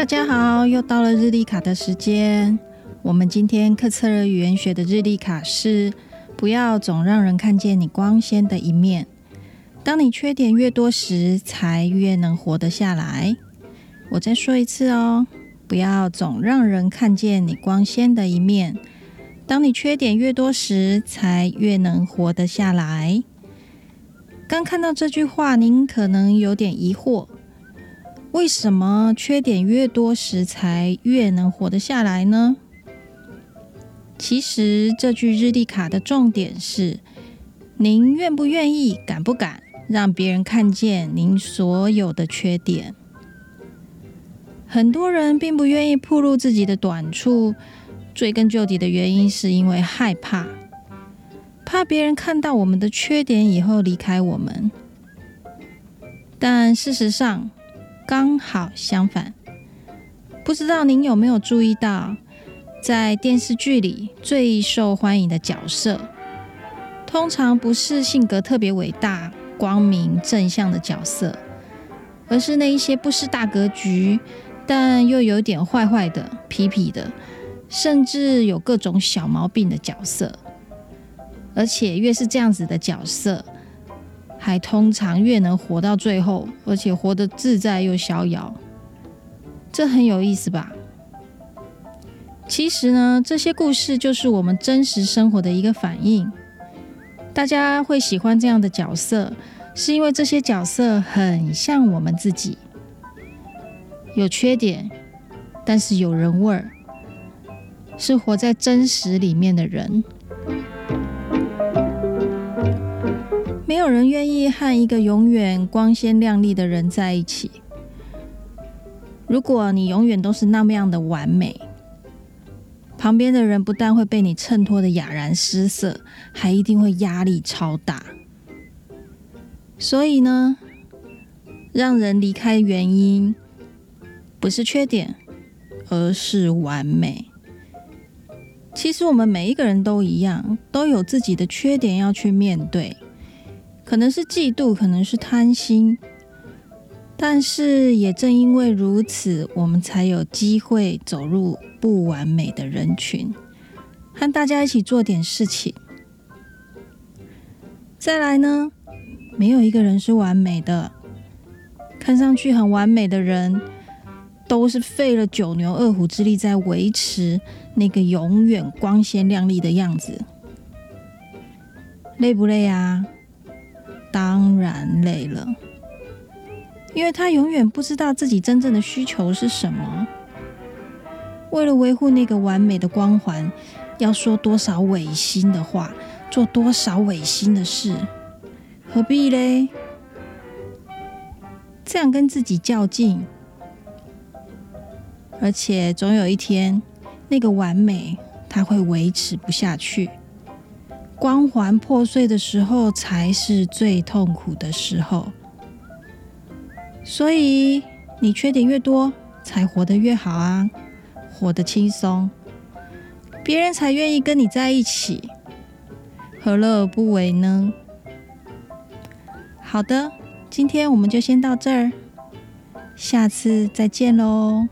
大家好，又到了日历卡的时间。我们今天课测语言学的日历卡是：不要总让人看见你光鲜的一面。当你缺点越多时，才越能活得下来。我再说一次哦，不要总让人看见你光鲜的一面。当你缺点越多时，才越能活得下来。刚看到这句话，您可能有点疑惑：为什么缺点越多时才越能活得下来呢？其实这句日历卡的重点是：您愿不愿意、敢不敢让别人看见您所有的缺点？很多人并不愿意暴露自己的短处。追根究底的原因，是因为害怕，怕别人看到我们的缺点以后离开我们。但事实上，刚好相反。不知道您有没有注意到，在电视剧里最受欢迎的角色，通常不是性格特别伟大、光明正向的角色，而是那一些不失大格局，但又有点坏坏的、痞痞的。甚至有各种小毛病的角色，而且越是这样子的角色，还通常越能活到最后，而且活得自在又逍遥。这很有意思吧？其实呢，这些故事就是我们真实生活的一个反应。大家会喜欢这样的角色，是因为这些角色很像我们自己，有缺点，但是有人味儿。是活在真实里面的人，没有人愿意和一个永远光鲜亮丽的人在一起。如果你永远都是那么样的完美，旁边的人不但会被你衬托的哑然失色，还一定会压力超大。所以呢，让人离开原因不是缺点，而是完美。其实我们每一个人都一样，都有自己的缺点要去面对，可能是嫉妒，可能是贪心，但是也正因为如此，我们才有机会走入不完美的人群，和大家一起做点事情。再来呢，没有一个人是完美的，看上去很完美的人。都是费了九牛二虎之力在维持那个永远光鲜亮丽的样子，累不累啊？当然累了，因为他永远不知道自己真正的需求是什么。为了维护那个完美的光环，要说多少违心的话，做多少违心的事，何必嘞？这样跟自己较劲。而且总有一天，那个完美它会维持不下去，光环破碎的时候才是最痛苦的时候。所以你缺点越多，才活得越好啊，活得轻松，别人才愿意跟你在一起，何乐而不为呢？好的，今天我们就先到这儿，下次再见喽。